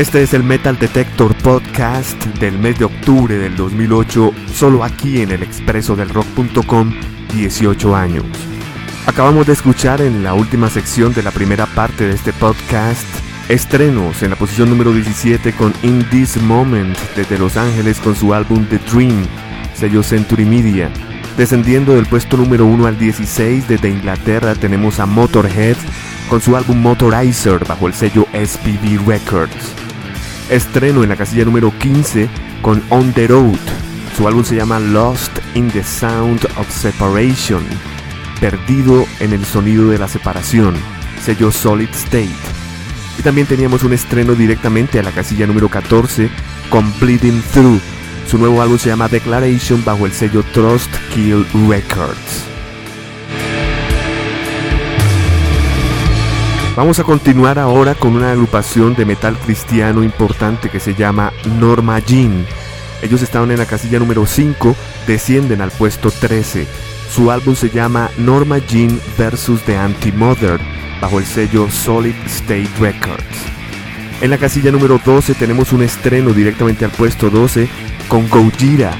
Este es el Metal Detector Podcast del mes de octubre del 2008, solo aquí en el expreso del rock.com, 18 años. Acabamos de escuchar en la última sección de la primera parte de este podcast estrenos en la posición número 17 con In This Moment desde Los Ángeles con su álbum The Dream, sello Century Media. Descendiendo del puesto número 1 al 16 desde Inglaterra tenemos a Motorhead con su álbum Motorizer bajo el sello SPV Records. Estreno en la casilla número 15 con On the Road. Su álbum se llama Lost in the Sound of Separation, perdido en el sonido de la separación, sello Solid State. Y también teníamos un estreno directamente a la casilla número 14 con Bleeding Through. Su nuevo álbum se llama Declaration bajo el sello Trust Kill Records. Vamos a continuar ahora con una agrupación de metal cristiano importante que se llama Norma Jean. Ellos estaban en la casilla número 5, descienden al puesto 13. Su álbum se llama Norma Jean vs. The Anti-Mother, bajo el sello Solid State Records. En la casilla número 12 tenemos un estreno directamente al puesto 12 con Gojira,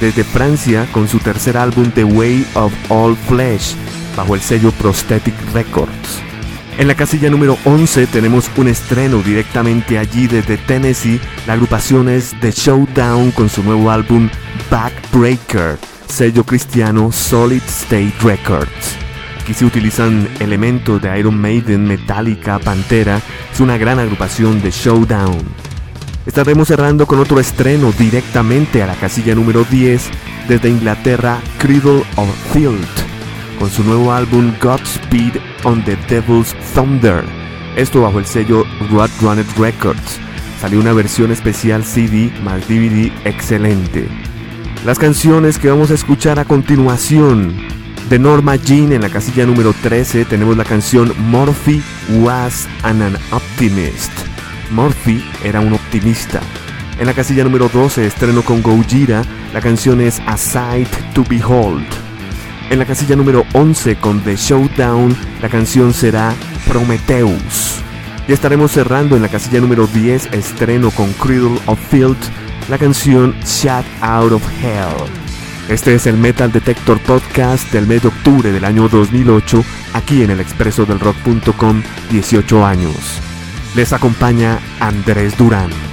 desde Francia con su tercer álbum The Way of All Flesh, bajo el sello Prosthetic Records. En la casilla número 11 tenemos un estreno directamente allí desde Tennessee. La agrupación es The Showdown con su nuevo álbum Backbreaker, sello cristiano Solid State Records. Aquí se utilizan elementos de Iron Maiden, Metallica, Pantera. Es una gran agrupación de Showdown. Estaremos cerrando con otro estreno directamente a la casilla número 10 desde Inglaterra, Cradle of Field con su nuevo álbum Godspeed on the Devil's Thunder. Esto bajo el sello Roadrunner Records. Salió una versión especial CD más DVD excelente. Las canciones que vamos a escuchar a continuación. De Norma Jean en la casilla número 13 tenemos la canción Morphy Was an, Optimist. Morphy era un optimista. En la casilla número 12 estreno con Gojira, la canción es A Sight to Behold. En la casilla número 11 con The Showdown, la canción será Prometheus. Ya estaremos cerrando en la casilla número 10, estreno con Cradle of Field, la canción Shut Out of Hell. Este es el Metal Detector Podcast del mes de octubre del año 2008, aquí en el expreso del rock.com, 18 años. Les acompaña Andrés Durán.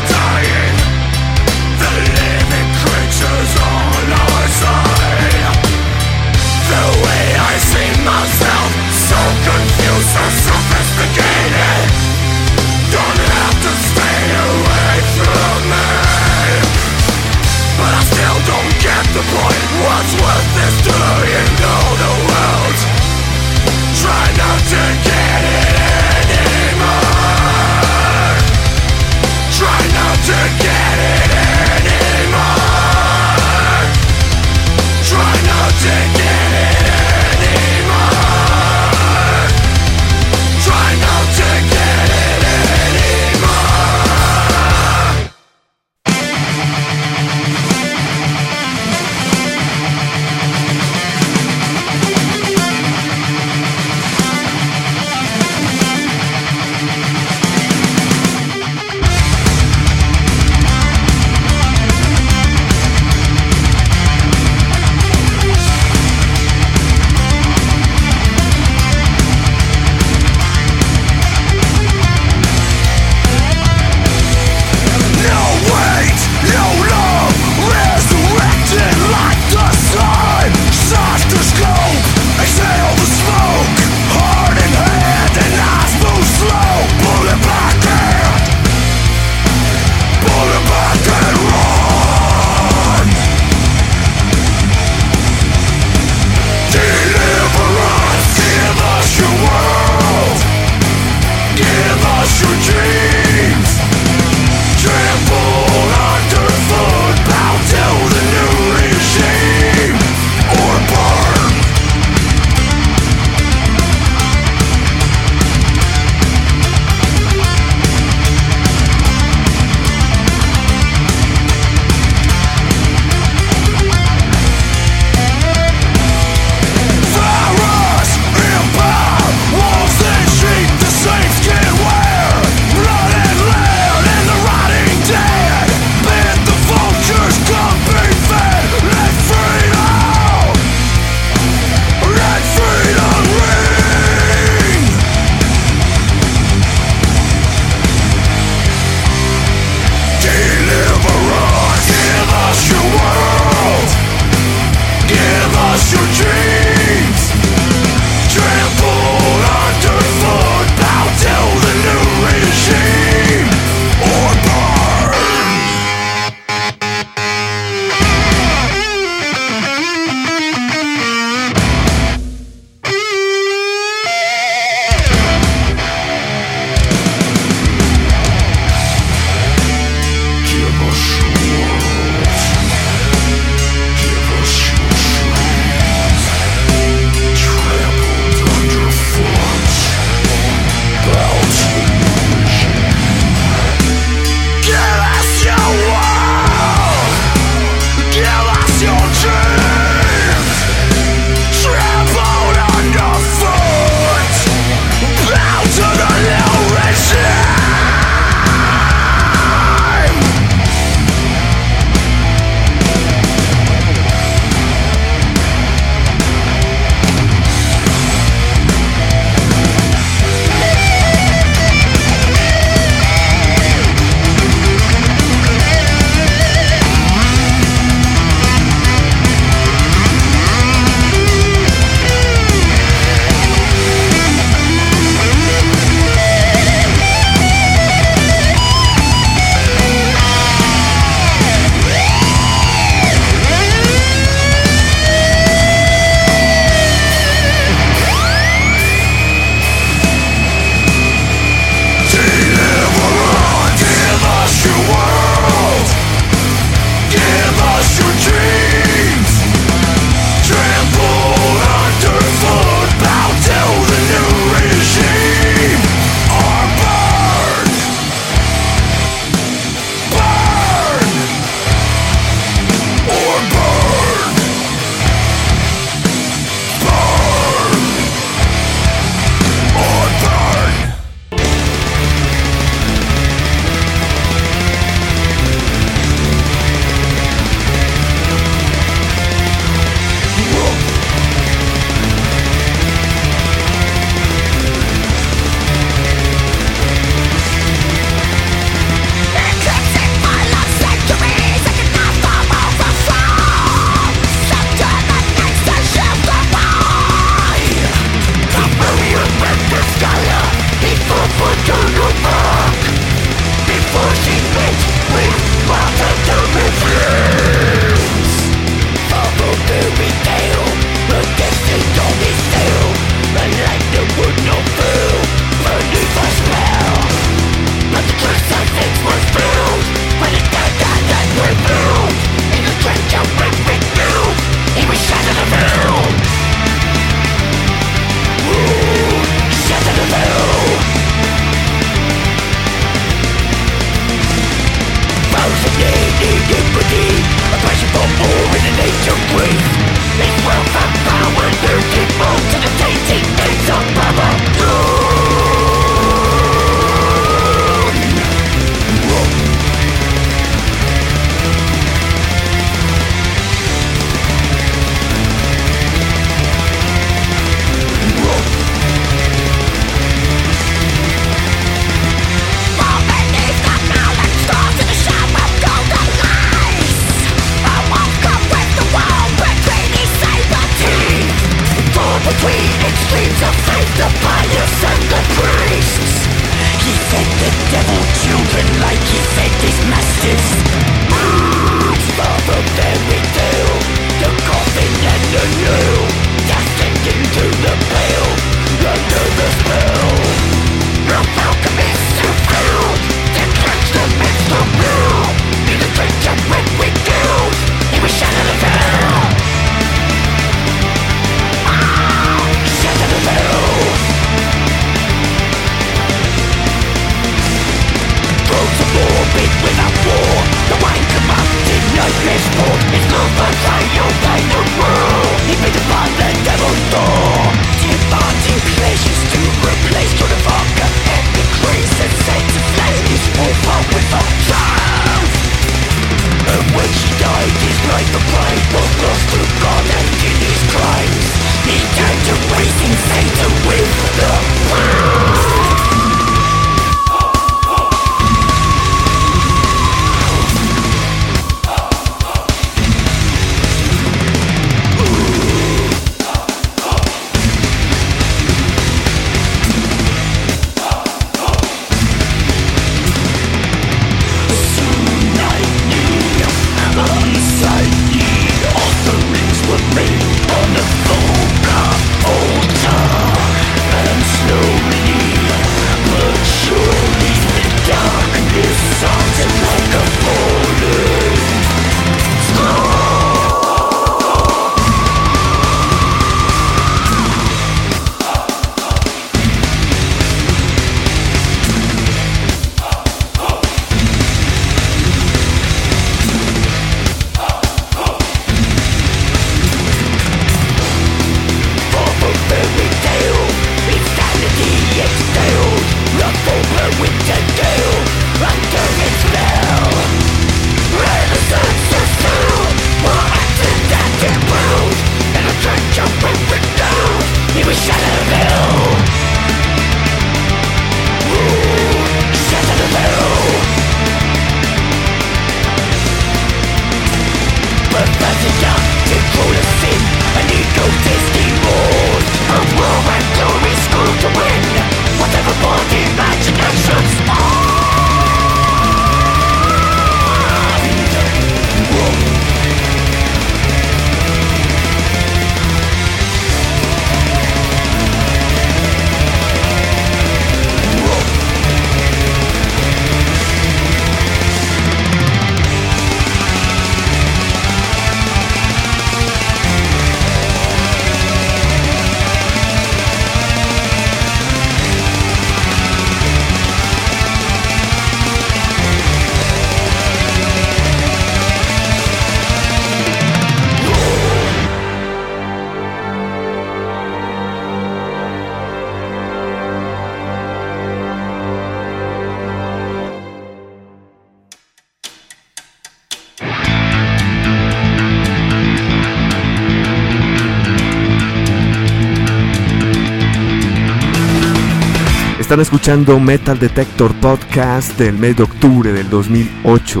Están escuchando Metal Detector Podcast del mes de octubre del 2008.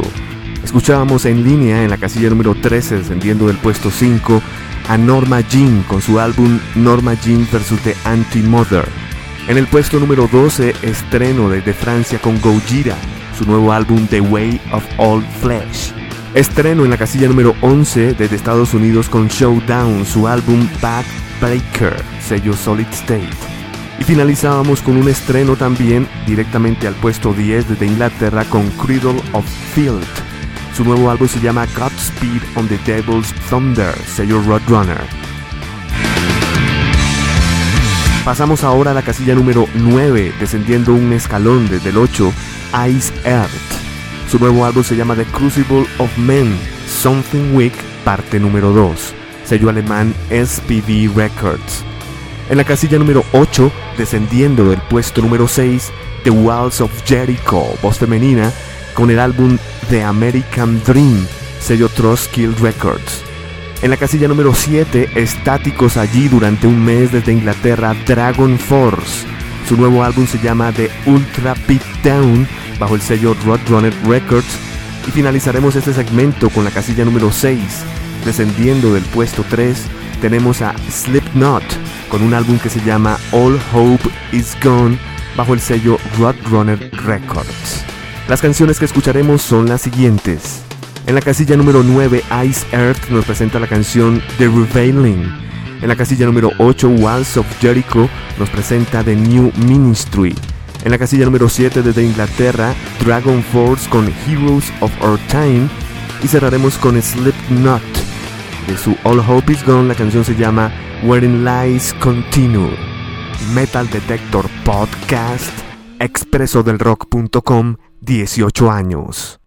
Escuchábamos en línea en la casilla número 13, descendiendo del puesto 5, a Norma Jean con su álbum Norma Jean vs. The Anti-Mother. En el puesto número 12, estreno desde Francia con Gojira, su nuevo álbum The Way of All Flesh. Estreno en la casilla número 11 desde Estados Unidos con Showdown, su álbum Backbreaker, sello Solid State. Y finalizábamos con un estreno también directamente al puesto 10 desde Inglaterra con Cradle of Field. Su nuevo álbum se llama Godspeed on the Devil's Thunder, sello Roadrunner. Pasamos ahora a la casilla número 9, descendiendo un escalón desde el 8, Ice Earth. Su nuevo álbum se llama The Crucible of Men, Something Weak, parte número 2, sello alemán SPV Records. En la casilla número 8, descendiendo del puesto número 6, The Walls of Jericho, voz femenina, con el álbum The American Dream, sello Trustkill Records. En la casilla número 7, estáticos allí durante un mes desde Inglaterra, Dragon Force. Su nuevo álbum se llama The Ultra Beat Down bajo el sello Roadrunner Records y finalizaremos este segmento con la casilla número 6. Descendiendo del puesto 3 tenemos a Slipknot con un álbum que se llama All Hope Is Gone bajo el sello Roadrunner Records. Las canciones que escucharemos son las siguientes. En la casilla número 9 Ice Earth nos presenta la canción The Revealing. En la casilla número 8 Walls of Jericho nos presenta The New Ministry. En la casilla número 7 desde Inglaterra, Dragon Force con Heroes of Our Time. Y cerraremos con Slipknot. De su All Hope Is Gone, la canción se llama Wherein Lies Continue. Metal Detector Podcast, expresodelrock.com, 18 años.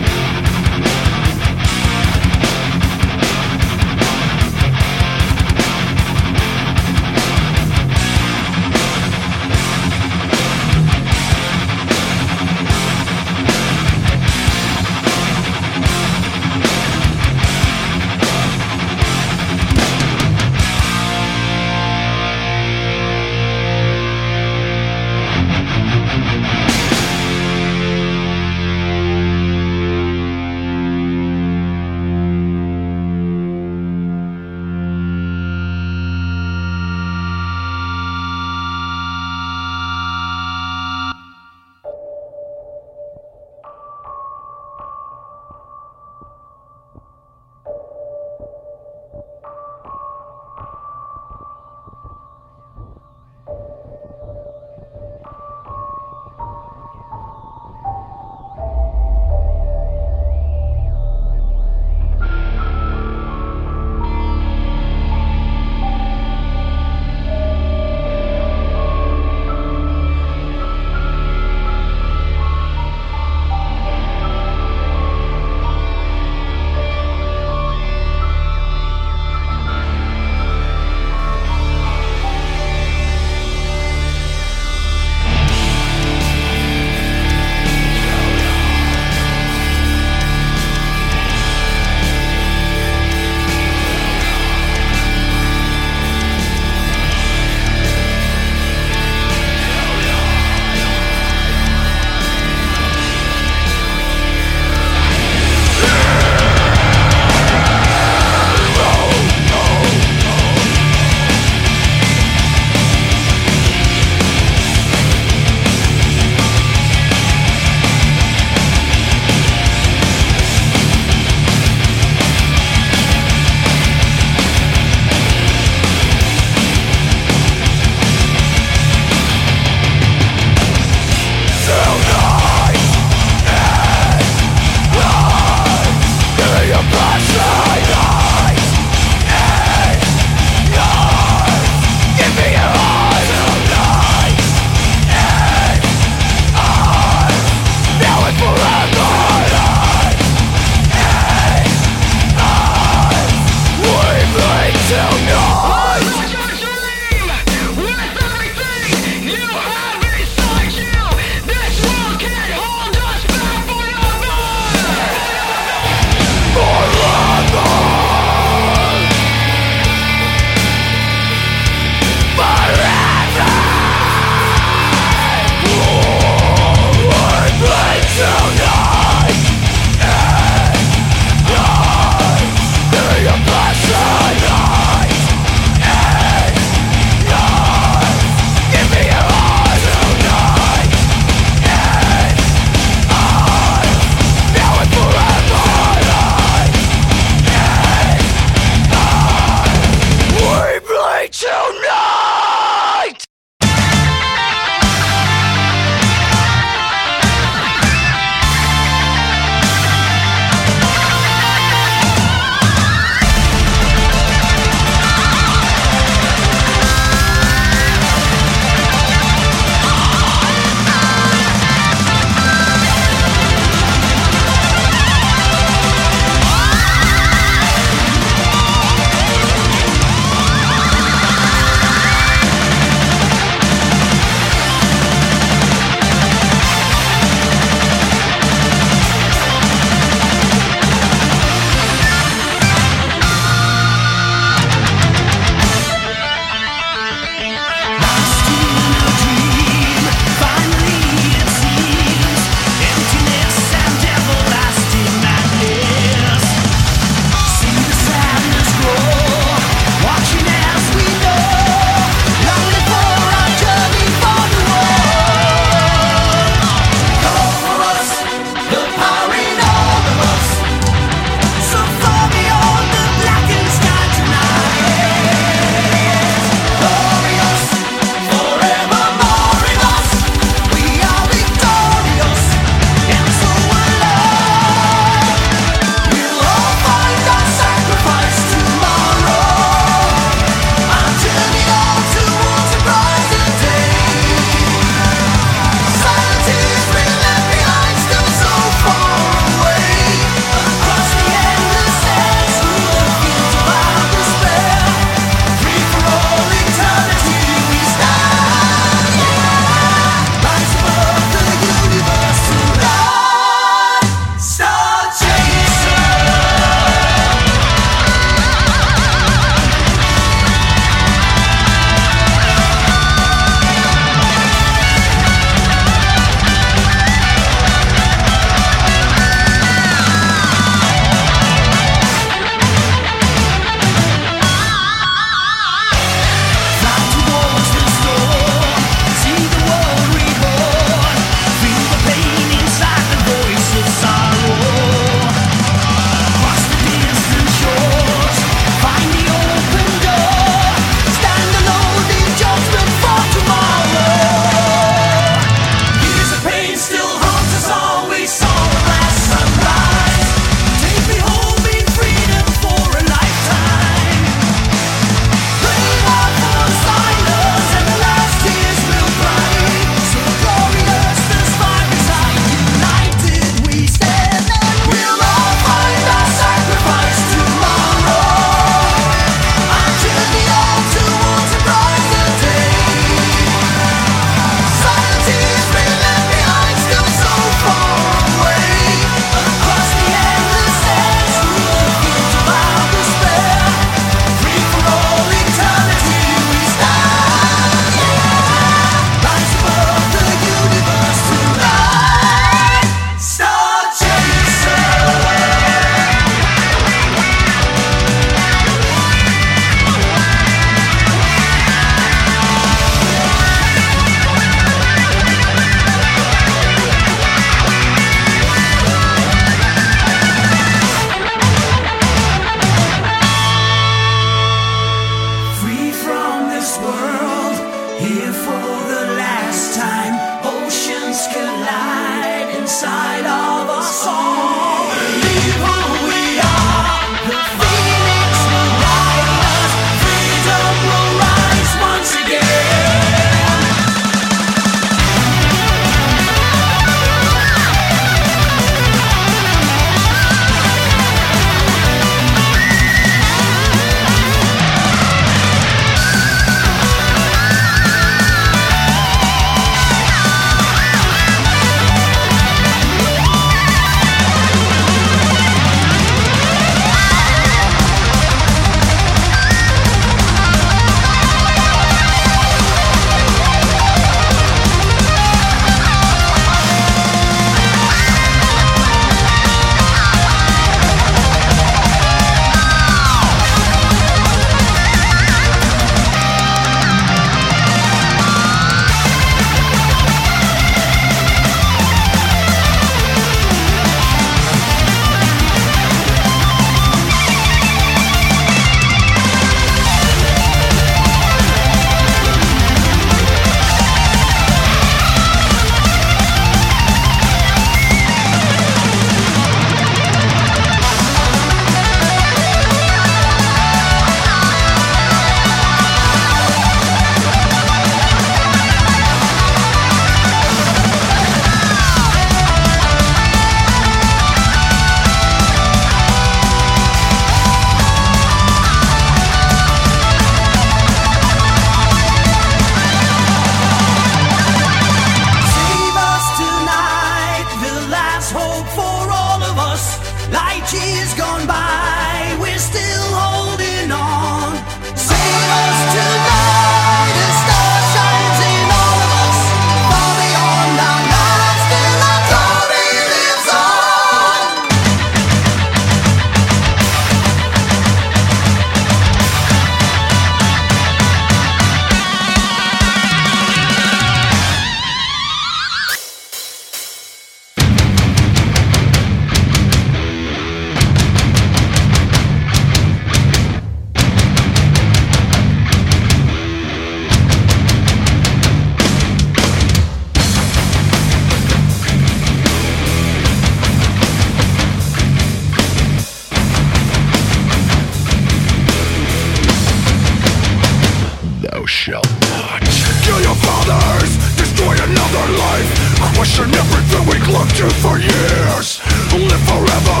shall not. Kill your fathers, destroy another life. Question everything we clung to for years. Live forever,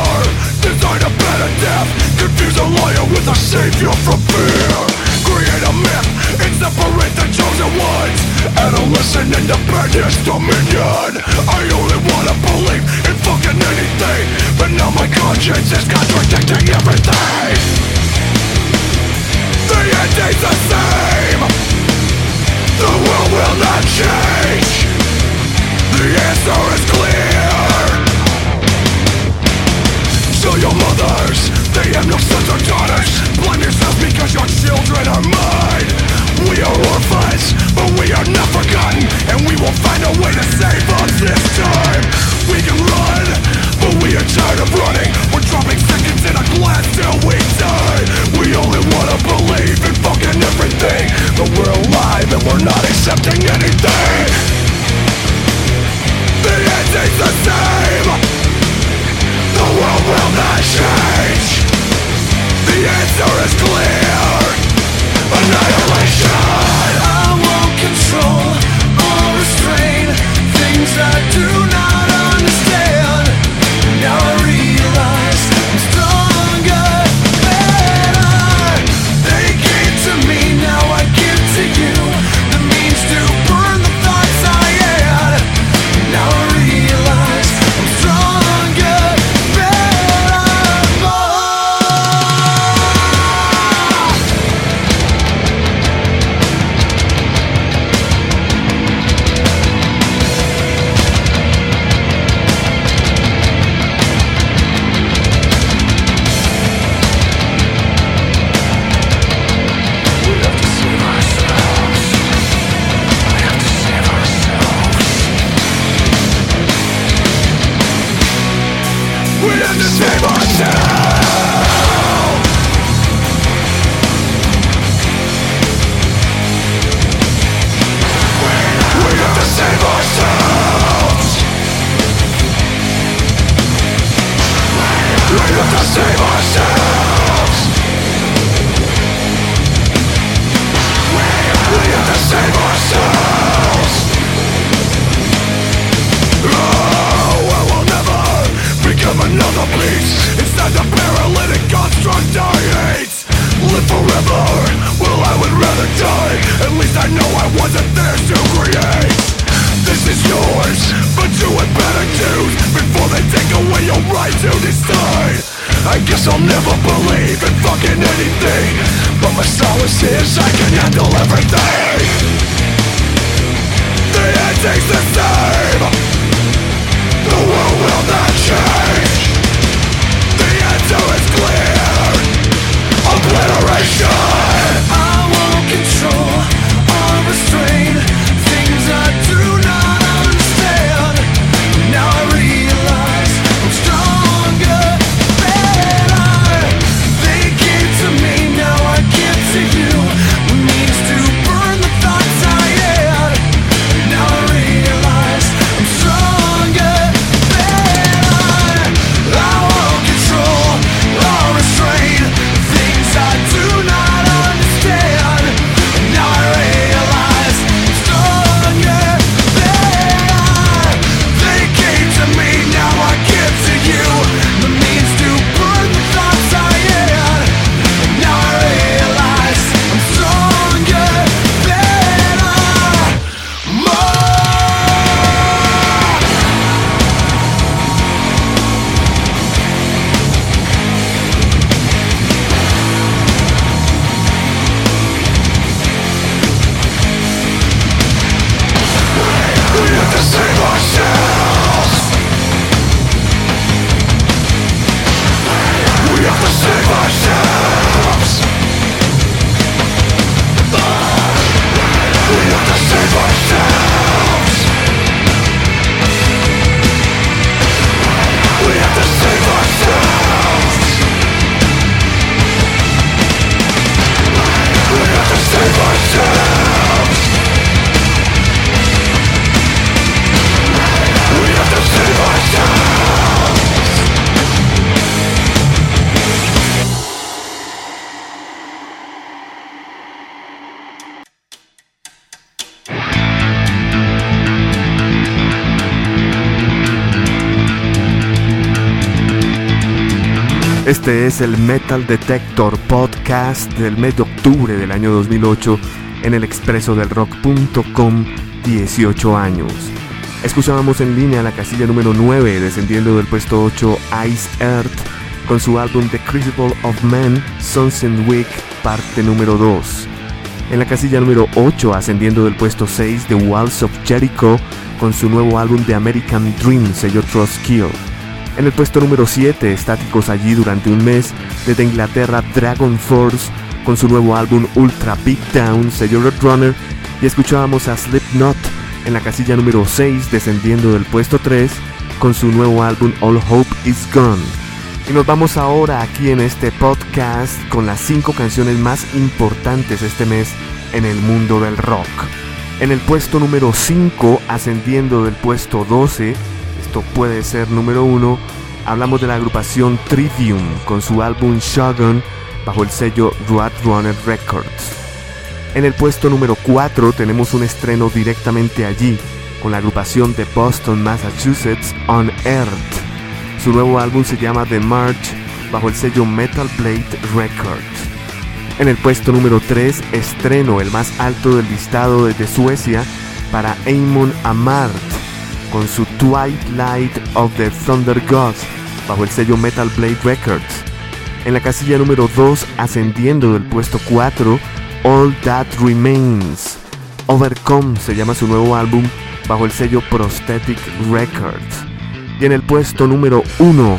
design a better death. Confuse a liar with a savior from fear. Create a myth and separate the chosen ones. Adolescent independence dominion. I only wanna believe in fucking anything. But now my conscience is contradicting everything. The end is the same. The world will not change. The answer is clear. Your mothers They have no sons or daughters. Blame yourself because your children are mine. We are orphans But we are not forgotten. And we will find a way to save us this time. We can run We are tired of running. We're dropping seconds in a glass till we die. We only wanna believe in fucking everything. But we're alive and we're not accepting anything. The ending's the same. The world will not change. The answer is clear. Annihilation. I won't control or restrain Things I do not We have to save ourselves. Este es el Metal Detector Podcast del mes de octubre del año 2008 en el expreso del rock.com 18 años. Escuchábamos en línea la casilla número 9 descendiendo del puesto 8 Ice Earth con su álbum The Crucible of Men Sunset Week parte número 2. En la casilla número 8 ascendiendo del puesto 6 The Walls of Jericho con su nuevo álbum The American Dream sello Trust Kill. En el puesto número 7, estáticos allí durante un mes, desde Inglaterra Dragon Force con su nuevo álbum Ultra Big Down, sello Runner, y escuchábamos a Slipknot en la casilla número 6, descendiendo del puesto 3, con su nuevo álbum All Hope Is Gone. Y nos vamos ahora aquí en este podcast con las 5 canciones más importantes este mes en el mundo del rock. En el puesto número 5, ascendiendo del puesto 12, puede ser número uno, hablamos de la agrupación Trivium con su álbum Shogun bajo el sello Runner Records. En el puesto número 4 tenemos un estreno directamente allí con la agrupación de Boston, Massachusetts, On Earth. Su nuevo álbum se llama The March bajo el sello Metal Blade Records. En el puesto número 3, estreno el más alto del listado desde Suecia para Amon Amart con su Twilight of the Thunder Gods bajo el sello Metal Blade Records. En la casilla número 2, ascendiendo del puesto 4, All That Remains. Overcome se llama su nuevo álbum bajo el sello Prosthetic Records. Y en el puesto número 1,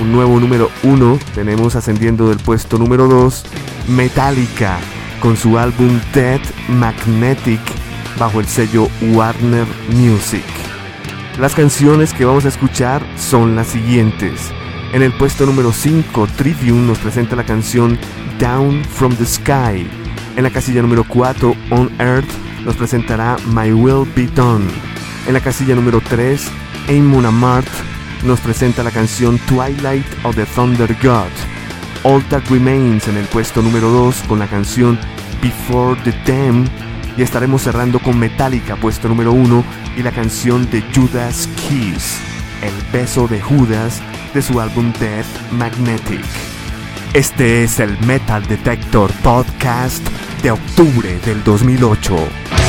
un nuevo número 1, tenemos ascendiendo del puesto número 2, Metallica, con su álbum Dead Magnetic bajo el sello Warner Music. Las canciones que vamos a escuchar son las siguientes. En el puesto número 5, Trivium nos presenta la canción Down from the Sky. En la casilla número 4, On Earth, nos presentará My Will Be Done. En la casilla número 3, Amon Amart nos presenta la canción Twilight of the Thunder God. All That Remains en el puesto número 2 con la canción Before the Dam y estaremos cerrando con Metallica, puesto número 1, y la canción de Judas Kiss, El beso de Judas, de su álbum Death Magnetic. Este es el Metal Detector Podcast de octubre del 2008.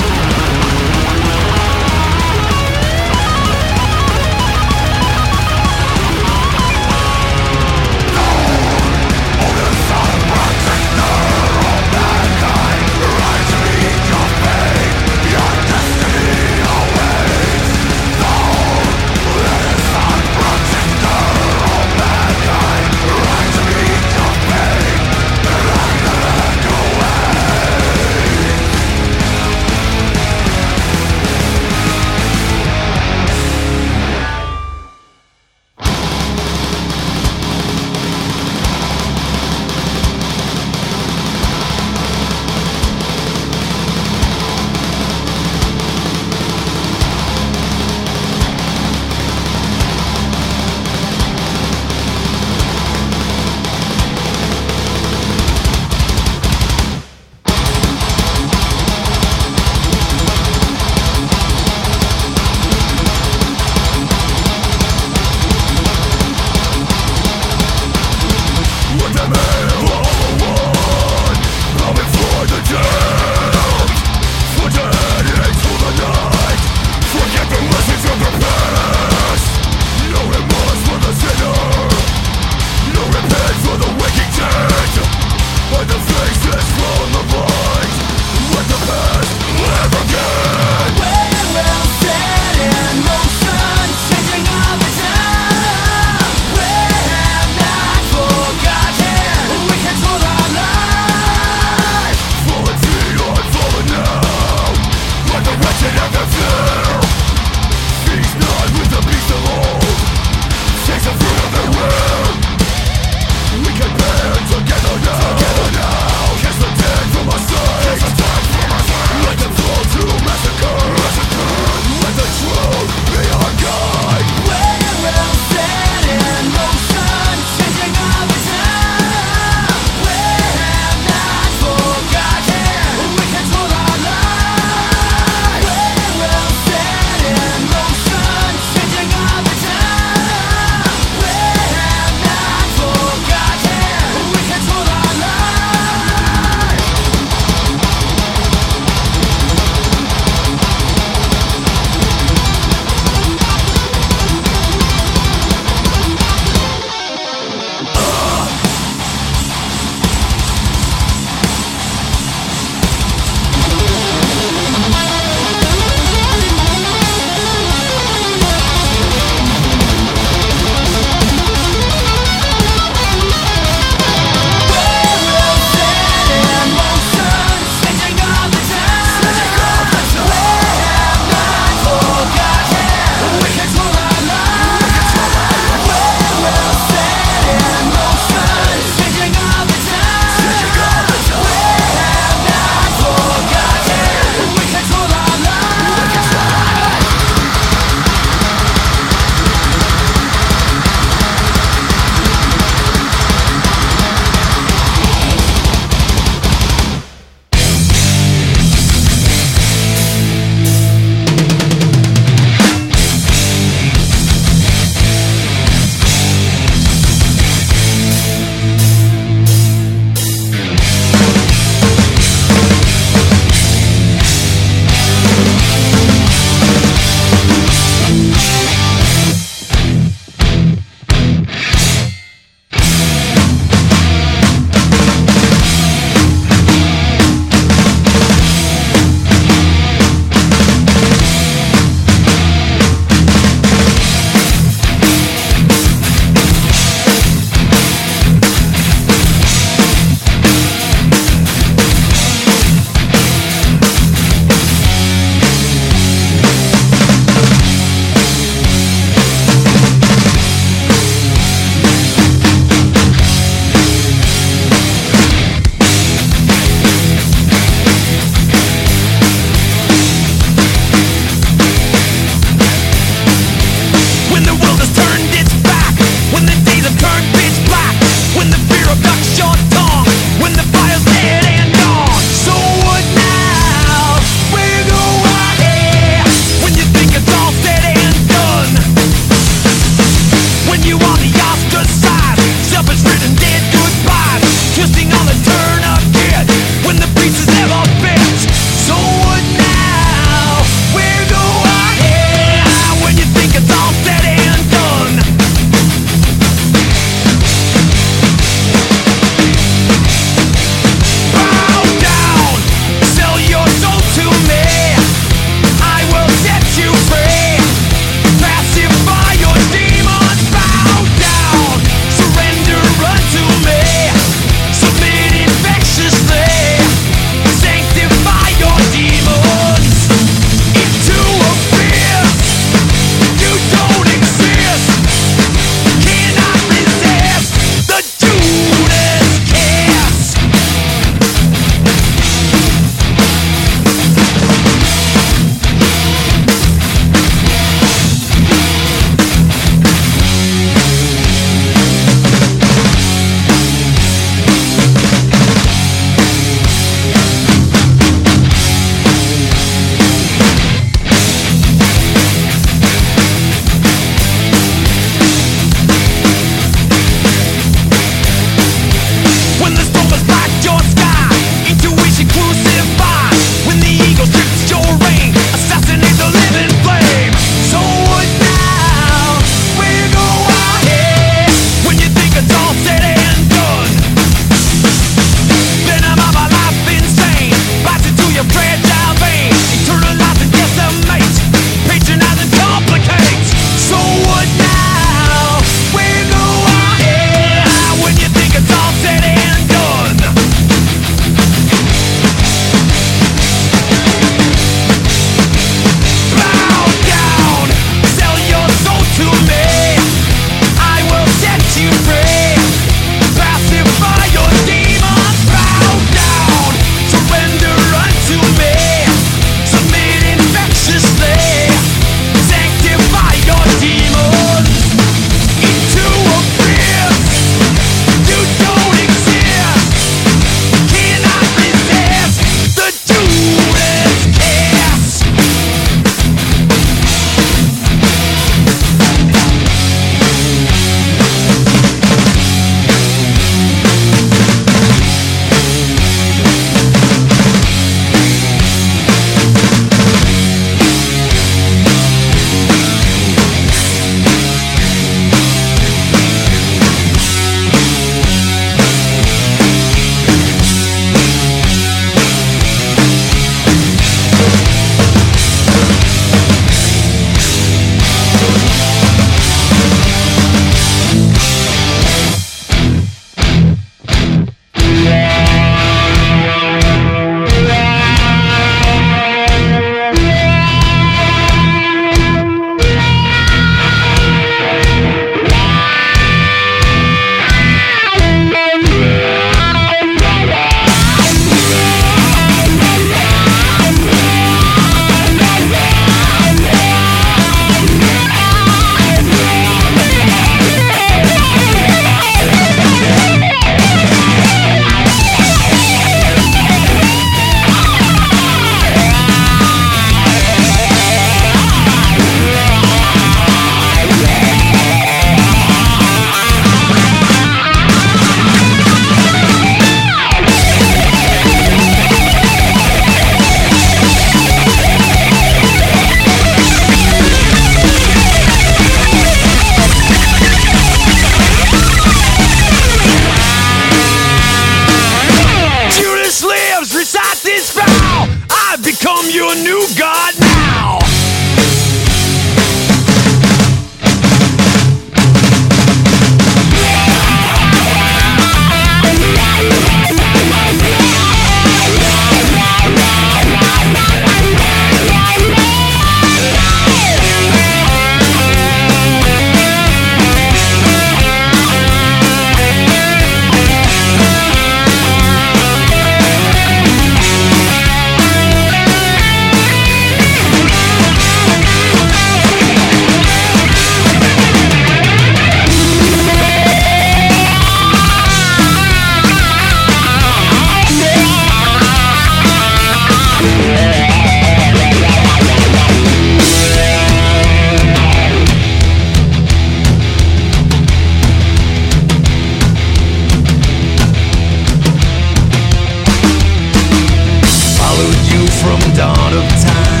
dawn of time.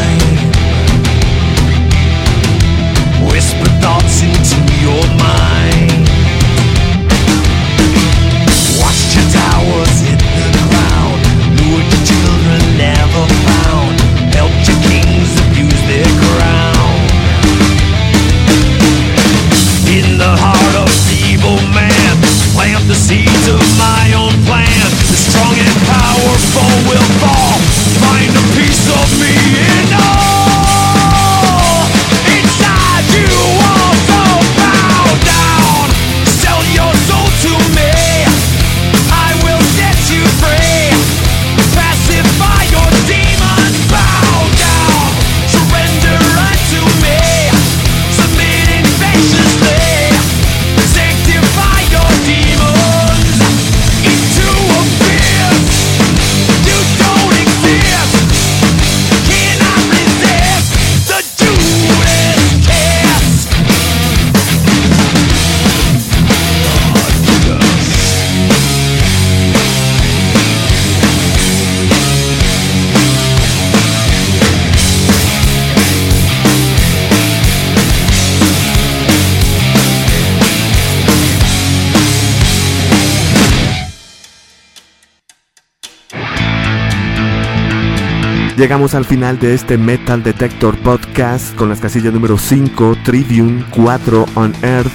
Llegamos al final de este Metal Detector Podcast con las casillas número 5, Trivium, 4, On Earth,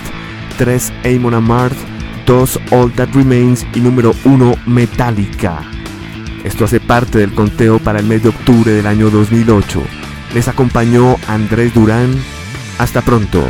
3, Amon Amarth, 2, All That Remains y número 1, Metallica. Esto hace parte del conteo para el mes de octubre del año 2008. Les acompañó Andrés Durán. Hasta pronto.